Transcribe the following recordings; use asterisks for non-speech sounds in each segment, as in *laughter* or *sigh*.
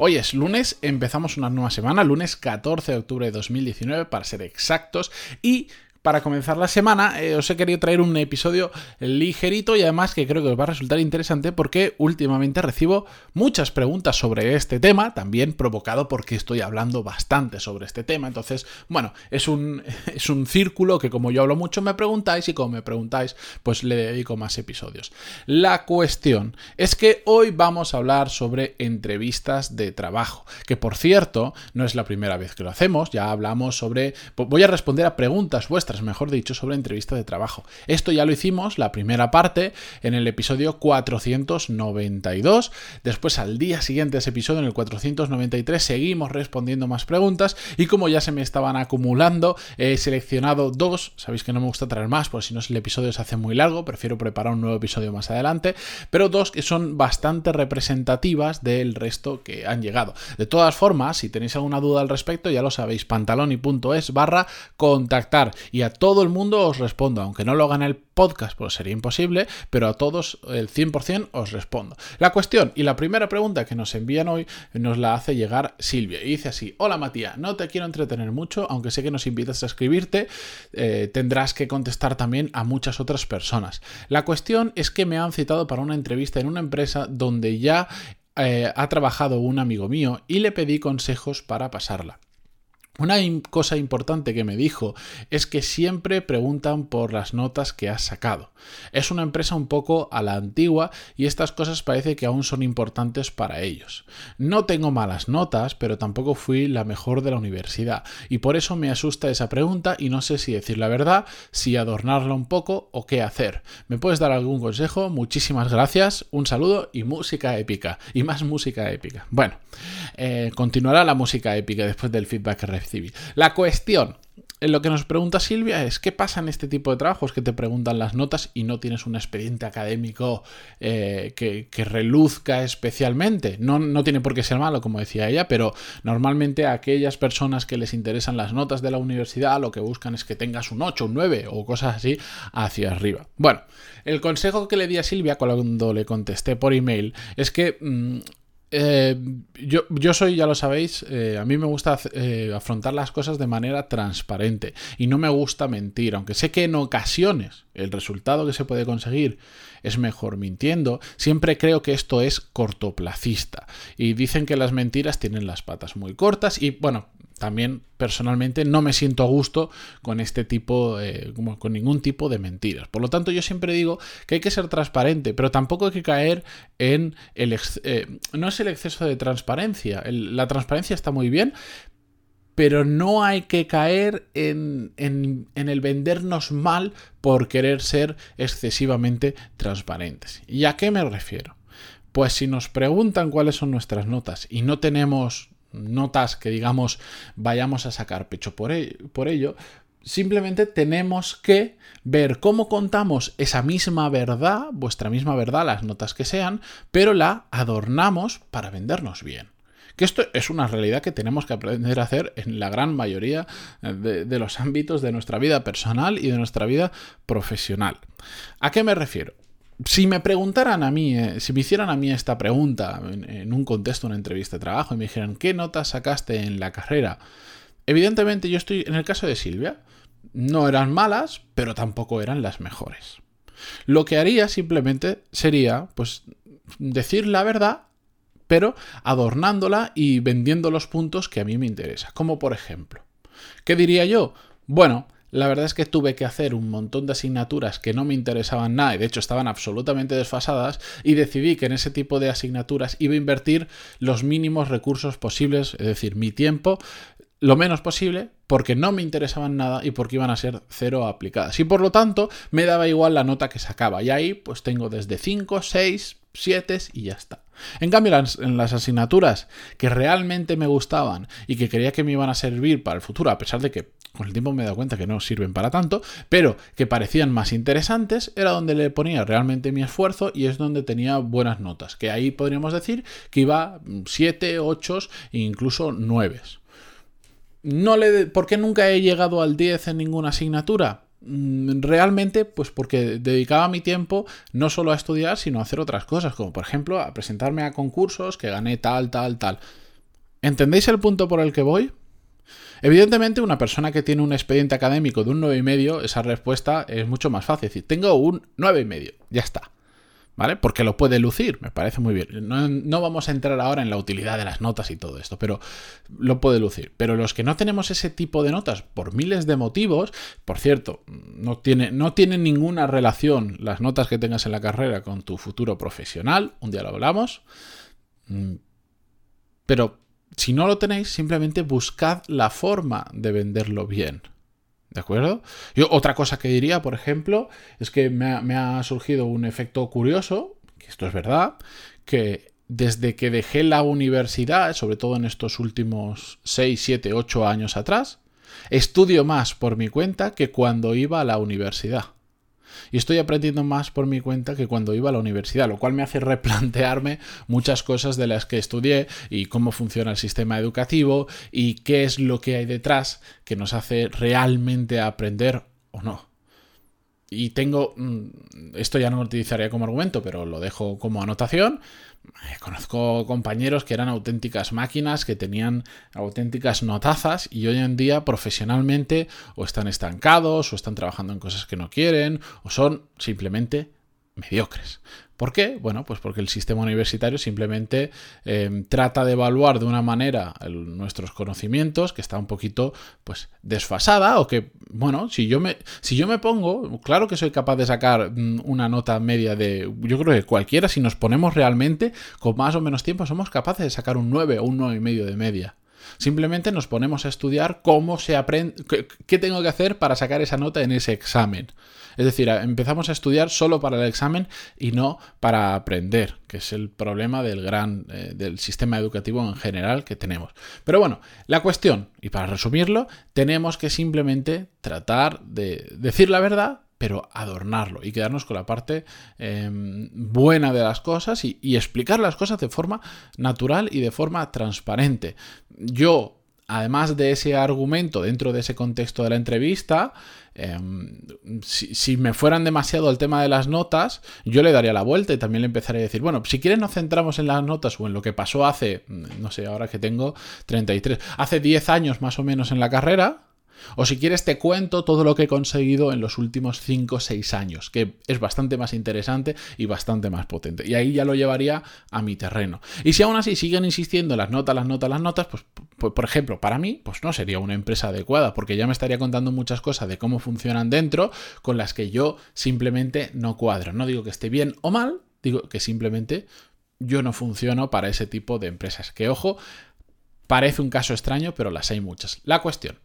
Hoy es lunes, empezamos una nueva semana, lunes 14 de octubre de 2019 para ser exactos, y para comenzar la semana, eh, os he querido traer un episodio ligerito y además que creo que os va a resultar interesante porque últimamente recibo muchas preguntas sobre este tema, también provocado porque estoy hablando bastante sobre este tema. Entonces, bueno, es un, *laughs* es un círculo que como yo hablo mucho me preguntáis y como me preguntáis, pues le dedico más episodios. La cuestión es que hoy vamos a hablar sobre entrevistas de trabajo, que por cierto, no es la primera vez que lo hacemos, ya hablamos sobre... Voy a responder a preguntas vuestras mejor dicho, sobre entrevista de trabajo. Esto ya lo hicimos, la primera parte, en el episodio 492. Después, al día siguiente de ese episodio, en el 493, seguimos respondiendo más preguntas. Y como ya se me estaban acumulando, he seleccionado dos. Sabéis que no me gusta traer más, porque si no el episodio se hace muy largo. Prefiero preparar un nuevo episodio más adelante. Pero dos que son bastante representativas del resto que han llegado. De todas formas, si tenéis alguna duda al respecto, ya lo sabéis, pantaloni.es barra contactar. A todo el mundo os respondo, aunque no lo hagan el podcast, pues sería imposible, pero a todos el 100% os respondo. La cuestión y la primera pregunta que nos envían hoy nos la hace llegar Silvia y dice así, hola Matías, no te quiero entretener mucho, aunque sé que nos invitas a escribirte, eh, tendrás que contestar también a muchas otras personas. La cuestión es que me han citado para una entrevista en una empresa donde ya eh, ha trabajado un amigo mío y le pedí consejos para pasarla. Una cosa importante que me dijo es que siempre preguntan por las notas que has sacado. Es una empresa un poco a la antigua y estas cosas parece que aún son importantes para ellos. No tengo malas notas, pero tampoco fui la mejor de la universidad y por eso me asusta esa pregunta y no sé si decir la verdad, si adornarla un poco o qué hacer. ¿Me puedes dar algún consejo? Muchísimas gracias, un saludo y música épica. Y más música épica. Bueno, eh, continuará la música épica después del feedback que recibí. La cuestión, lo que nos pregunta Silvia es qué pasa en este tipo de trabajos que te preguntan las notas y no tienes un expediente académico eh, que, reluzca especialmente. No, no, tiene por qué ser malo, como decía ella, pero normalmente a aquellas personas que les interesan las notas de la universidad lo que buscan es que tengas un 8, un 9 o cosas así hacia arriba. Bueno, el consejo que le di a Silvia cuando le contesté por email es que mm, eh, yo, yo, soy, ya lo sabéis, eh, a mí me gusta eh, afrontar las cosas de manera transparente y no me gusta mentir, aunque sé que en ocasiones el resultado que se puede conseguir es mejor mintiendo, siempre creo que esto es cortoplacista y dicen que las mentiras tienen las patas muy cortas y bueno, también personalmente no me siento a gusto con este tipo, eh, con ningún tipo de mentiras. Por lo tanto, yo siempre digo que hay que ser transparente, pero tampoco hay que caer en el... Eh, no es el exceso de transparencia. la transparencia está muy bien, pero no hay que caer en, en, el vendernos mal por querer ser excesivamente transparentes. ¿Y a qué me refiero? Pues si nos preguntan cuáles son nuestras notas y no tenemos notas que digamos vayamos a sacar pecho por, por ello, simplemente tenemos que ver cómo contamos esa misma verdad, vuestra misma verdad, las notas que sean, pero la adornamos para vendernos bien. Que esto es una realidad que tenemos que aprender a hacer en la gran mayoría de, de, los ámbitos de nuestra vida personal y de nuestra vida profesional. ¿A qué me refiero? Si me preguntaran a mí, eh, si me hicieran a mí esta pregunta en, un contexto, una entrevista de trabajo, y me dijeran, ¿qué notas sacaste en la carrera? Evidentemente yo estoy, en el caso de Silvia, no eran malas, pero tampoco eran las mejores. Lo que haría simplemente sería, pues, decir la verdad, pero adornándola y vendiendo los puntos que a mí me interesan. Como por ejemplo, ¿qué diría yo? Bueno, la verdad es que tuve que hacer un montón de asignaturas que no me interesaban nada y de hecho estaban absolutamente desfasadas y decidí que en ese tipo de asignaturas iba a invertir los mínimos recursos posibles, es decir, mi tiempo lo menos posible porque no me interesaban nada y porque iban a ser cero aplicadas. Y por lo tanto me daba igual la nota que sacaba. Y ahí pues tengo desde 5, 6, 7 y ya está. En cambio, en las asignaturas que realmente me gustaban y que creía que me iban a servir para el futuro, a pesar de que con el tiempo me he dado cuenta que no sirven para tanto, pero que parecían más interesantes, era donde le ponía realmente mi esfuerzo y es donde tenía buenas notas. Que ahí podríamos decir que iba 7, 8 e incluso 9. No le, ¿Por qué nunca he llegado al 10 en ninguna asignatura? Mm, realmente, pues porque dedicaba mi tiempo no solo a estudiar, sino a hacer otras cosas, como por ejemplo a presentarme a concursos que gané tal, tal, tal. ¿Entendéis el punto por el que voy? Evidentemente, una persona que tiene un expediente académico de un 9,5, esa respuesta es mucho más fácil. Es decir, tengo un 9,5, ya está. ¿Vale? Porque lo puede lucir, me parece muy bien. No, vamos a entrar ahora en la utilidad de las notas y todo esto, pero lo puede lucir. Pero los que no tenemos ese tipo de notas por miles de motivos, por cierto, no tiene, no tienen ninguna relación las notas que tengas en la carrera con tu futuro profesional, un día lo hablamos, mm, pero si no lo tenéis, simplemente buscad la forma de venderlo bien. ¿De acuerdo? Yo otra cosa que diría, por ejemplo, es que me ha, surgido un efecto curioso, que esto es verdad, que desde que dejé la universidad, sobre todo en estos últimos 6, 7, 8 años atrás, estudio más por mi cuenta que cuando iba a la universidad y estoy aprendiendo más por mi cuenta que cuando iba a la universidad, lo cual me hace replantearme muchas cosas de las que estudié y cómo funciona el sistema educativo y qué es lo que hay detrás que nos hace realmente aprender o no. Y tengo, mm, esto ya no lo utilizaría como argumento, pero lo dejo como anotación. Eh, conozco compañeros que eran auténticas máquinas, que tenían auténticas notazas y hoy en día profesionalmente o están estancados o están trabajando en cosas que no quieren o son simplemente mediocres. ¿Por qué? Bueno, pues porque el sistema universitario simplemente em, trata de evaluar de una manera nuestros conocimientos que está un poquito pues desfasada o que, bueno, si yo, me, si yo me pongo, claro que soy capaz de sacar mm, una nota media de, yo creo que cualquiera, si nos ponemos realmente con más o menos tiempo, somos capaces de sacar un 9 o un 9,5 y medio de media. Simplemente nos ponemos a estudiar cómo se aprende, qué tengo que hacer para sacar esa nota en ese examen. Es decir, empezamos a estudiar solo para el examen y no para aprender, que es el problema del gran eh, del sistema educativo en general que tenemos. Pero bueno, la cuestión, y para resumirlo, tenemos que simplemente tratar de decir la verdad, pero adornarlo y quedarnos con la parte em, buena de las cosas y, explicar las cosas de forma natural y de forma transparente. Yo además de ese argumento dentro de ese contexto de la entrevista, em, si, me fueran demasiado el tema de las notas, yo le daría la vuelta y también le empezaría a decir, bueno, si quieres nos centramos en las notas o en lo que pasó hace, no sé, ahora que tengo 33, hace 10 años más o menos en la carrera, o si quieres te cuento todo lo que he conseguido en los últimos 5 o 6 años, que es bastante más interesante y bastante más potente. Y ahí ya lo llevaría a mi terreno. Y si aún así siguen insistiendo las notas, las notas, las notas, pues, pues por ejemplo, para mí, pues no sería una empresa adecuada, porque ya me estaría contando muchas cosas de cómo funcionan dentro con las que yo simplemente no cuadro. No digo que esté bien o mal, digo que simplemente yo no funciono para ese tipo de empresas. Que ojo, parece un caso extraño, pero las hay muchas. La cuestión.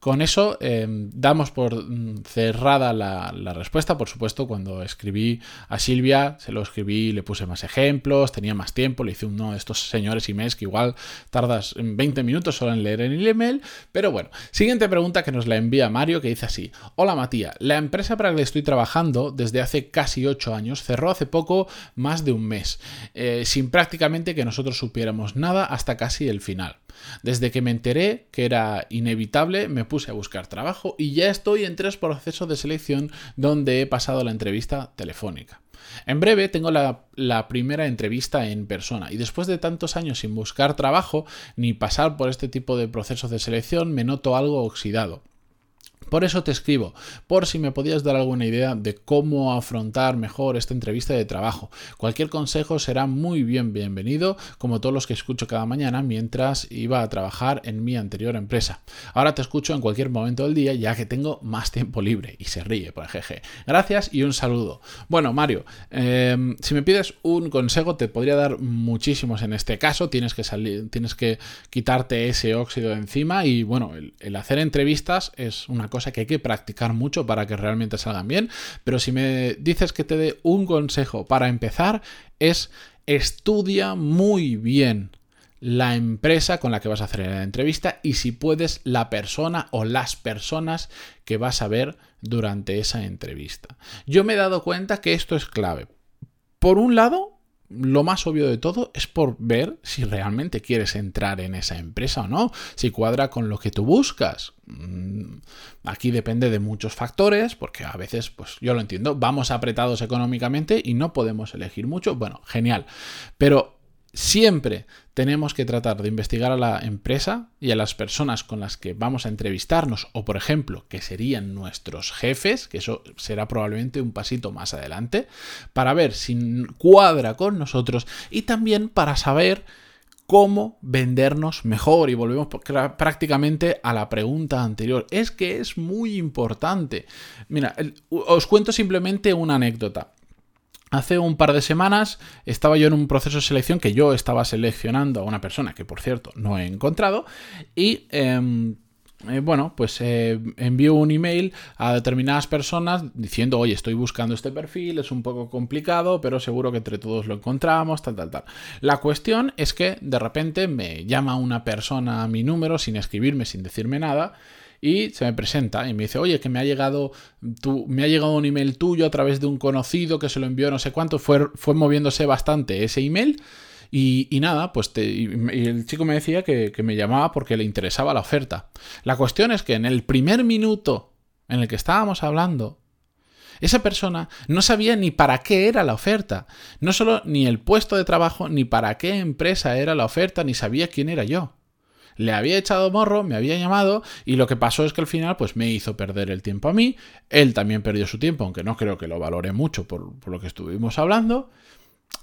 Con eso em, damos por mm, cerrada la, respuesta. Por supuesto, cuando escribí a Silvia, se lo escribí, le puse más ejemplos, tenía más tiempo, le hice uno de estos señores emails que igual tardas 20 minutos solo en leer en el email. Pero bueno, siguiente pregunta que nos la envía Mario que dice así: Hola Matías, la empresa para la que estoy trabajando desde hace casi 8 años cerró hace poco más de un mes, eh, sin prácticamente que nosotros supiéramos nada hasta casi el final. Desde que me enteré que era inevitable, me puse a buscar trabajo y ya estoy en tres procesos de selección donde he pasado la entrevista telefónica. En breve tengo la, primera entrevista en persona y después de tantos años sin buscar trabajo ni pasar por este tipo de procesos de selección me noto algo oxidado. Por eso te escribo, por si me podías dar alguna idea de cómo afrontar mejor esta entrevista de trabajo. Cualquier consejo será muy bien bienvenido, como todos los que escucho cada mañana mientras iba a trabajar en mi anterior empresa. Ahora te escucho en cualquier momento del día ya que tengo más tiempo libre y se ríe por jeje. Gracias y un saludo. Bueno, Mario, em, si me pides un consejo te podría dar muchísimos en este caso. Tienes que salir, tienes que quitarte ese óxido de encima y bueno, el hacer entrevistas es una cosa cosa que hay que practicar mucho para que realmente salgan bien, pero si me dices que te dé un consejo para empezar es estudia muy bien la empresa con la que vas a hacer la entrevista y si puedes la persona o las personas que vas a ver durante esa entrevista. Yo me he dado cuenta que esto es clave. Por un lado, lo más obvio de todo es por ver si realmente quieres entrar en esa empresa o no, si cuadra con lo que tú buscas. Mm, aquí depende de muchos factores, porque a veces, pues yo lo entiendo, vamos apretados económicamente y no podemos elegir mucho. Bueno, genial. Pero Siempre tenemos que tratar de investigar a la empresa y a las personas con las que vamos a entrevistarnos, o por ejemplo, que serían nuestros jefes, que eso será probablemente un pasito más adelante, para ver si cuadra con nosotros y también para saber cómo vendernos mejor. Y volvemos prácticamente a la pregunta anterior. Es que es muy importante. Mira, os cuento simplemente una anécdota. Hace un par de semanas estaba yo en un proceso de selección que yo estaba seleccionando a una persona que por cierto no he encontrado y em, eh, bueno, pues eh, envío un email a determinadas personas diciendo, oye, estoy buscando este perfil, es un poco complicado, pero seguro que entre todos lo encontramos, tal, tal, tal. La cuestión es que de repente me llama una persona a mi número sin escribirme, sin decirme nada, y se me presenta y me dice, oye, que me ha llegado, tu, me ha llegado un email tuyo a través de un conocido que se lo envió no sé cuánto, fue, fue moviéndose bastante ese email. Y, nada, pues y el chico me decía que, que me llamaba porque le interesaba la oferta. La cuestión es que en el primer minuto en el que estábamos hablando, esa persona no sabía ni para qué era la oferta, no solo ni el puesto de trabajo, ni para qué empresa era la oferta, ni sabía quién era yo le había echado morro, me había llamado y lo que pasó es que al final pues me hizo perder el tiempo a mí, él también perdió su tiempo, aunque no creo que lo valore mucho por, lo que estuvimos hablando.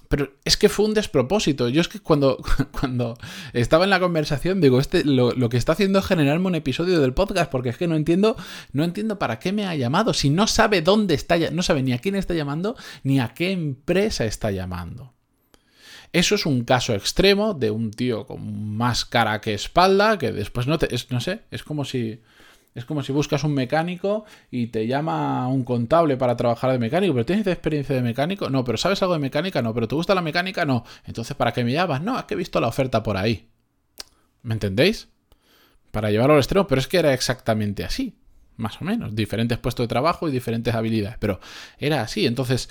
Pero es que fue un despropósito. Yo es que cuando, *laughs* cuando estaba en la conversación, digo, este lo, lo, que está haciendo es generarme un episodio del podcast, porque es que no entiendo, no entiendo para qué me ha llamado. Si no sabe dónde está, no sabe ni a quién está llamando, ni a qué empresa está llamando. Eso es un caso extremo de un tío con más cara que espalda, que después no te. no sé, es como si. Es como si buscas un mecánico y te llama un contable para trabajar de mecánico, pero ¿tienes experiencia de mecánico? No, pero ¿sabes algo de mecánica? No, pero ¿te gusta la mecánica? No. Entonces, ¿para qué me llamas? No, es que he visto la oferta por ahí. ¿Me entendéis? Para llevarlo al extremo, pero es que era exactamente así más o menos, diferentes puestos de trabajo y diferentes habilidades, pero era así. Entonces,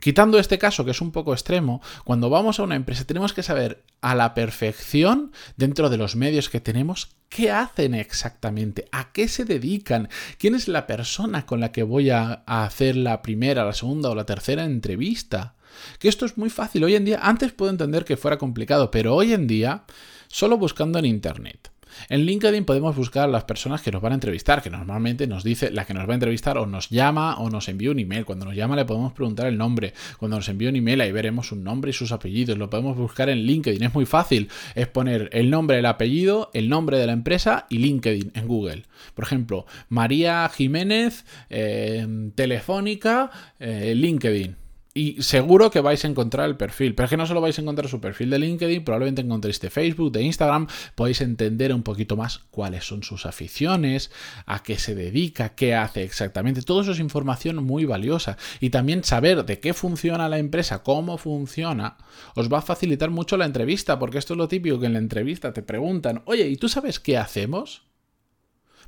quitando este caso que es un poco extremo, cuando vamos a una empresa tenemos que saber a la perfección, dentro de los medios que tenemos, qué hacen exactamente, a qué se dedican, quién es la persona con la que voy a, hacer la primera, la segunda o la tercera entrevista. Que esto es muy fácil. Hoy en día, antes puedo entender que fuera complicado, pero hoy en día, solo buscando en Internet en LinkedIn podemos buscar las personas que nos van a entrevistar, que normalmente nos dice la que nos va a entrevistar o nos llama o nos envía un email. Cuando nos llama le podemos preguntar el nombre. Cuando nos envía un email ahí veremos su nombre y sus apellidos. Lo podemos buscar en LinkedIn. Es muy fácil. Es poner el nombre, el apellido, el nombre de la empresa y LinkedIn en Google. Por ejemplo, María Jiménez, eh, Telefónica, eh, LinkedIn y seguro que vais a encontrar el perfil. Pero es que no solo vais a encontrar su perfil de LinkedIn, probablemente encontréis de Facebook, de Instagram, podéis entender un poquito más cuáles son sus aficiones, a qué se dedica, qué hace exactamente. Todo eso es información muy valiosa. Y también saber de qué funciona la empresa, cómo funciona, os va a facilitar mucho la entrevista, porque esto es lo típico que en la entrevista te preguntan, oye, ¿y tú sabes qué hacemos?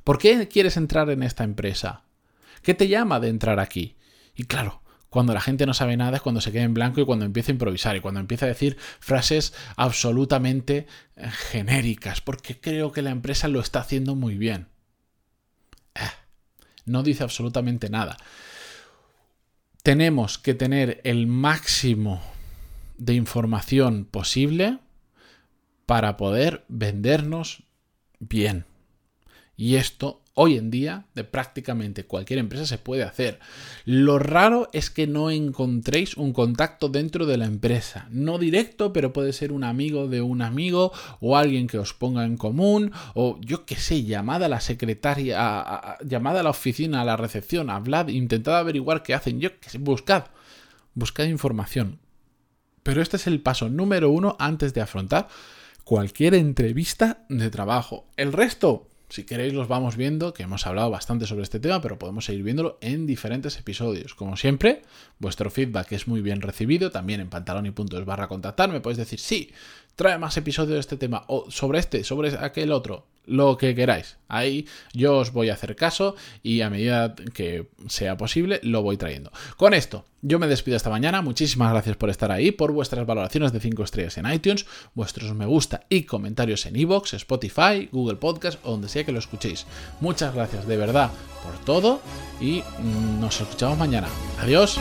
¿Por qué quieres entrar en esta empresa? ¿Qué te llama de entrar aquí? Y claro, cuando la gente no sabe nada es cuando se queda en blanco y cuando empieza a improvisar y cuando empieza a decir frases absolutamente eh, genéricas, porque creo que la empresa lo está haciendo muy bien. Eh, no dice absolutamente nada. Tenemos que tener el máximo de información posible para poder vendernos bien. Y esto hoy en día de prácticamente cualquier empresa se puede hacer. Lo raro es que no encontréis un contacto dentro de la empresa. No directo, pero puede ser un amigo de un amigo o alguien que os ponga en común o yo qué sé, llamada a la secretaria, llamada a la oficina, a la recepción, hablad, intentad averiguar qué hacen. Yo qué sé, buscad. Buscad información. Pero este es el paso número uno antes de afrontar cualquier entrevista de trabajo. El resto Si queréis los vamos viendo, que hemos hablado bastante sobre este tema, pero podemos seguir viéndolo en diferentes episodios. Como siempre, vuestro feedback es muy bien recibido, también en pantaloni.es barra contactar, me podéis decir, sí, trae más episodios de este tema, o sobre este, sobre aquel otro, lo que queráis. Ahí yo os voy a hacer caso y a medida que sea posible lo voy trayendo. Con esto, yo me despido esta mañana. Muchísimas gracias por estar ahí, por vuestras valoraciones de 5 estrellas en iTunes, vuestros me gusta y comentarios en iVoox, Spotify, Google Podcast o donde sea que lo escuchéis. Muchas gracias de verdad por todo y mm, nos escuchamos mañana. Adiós.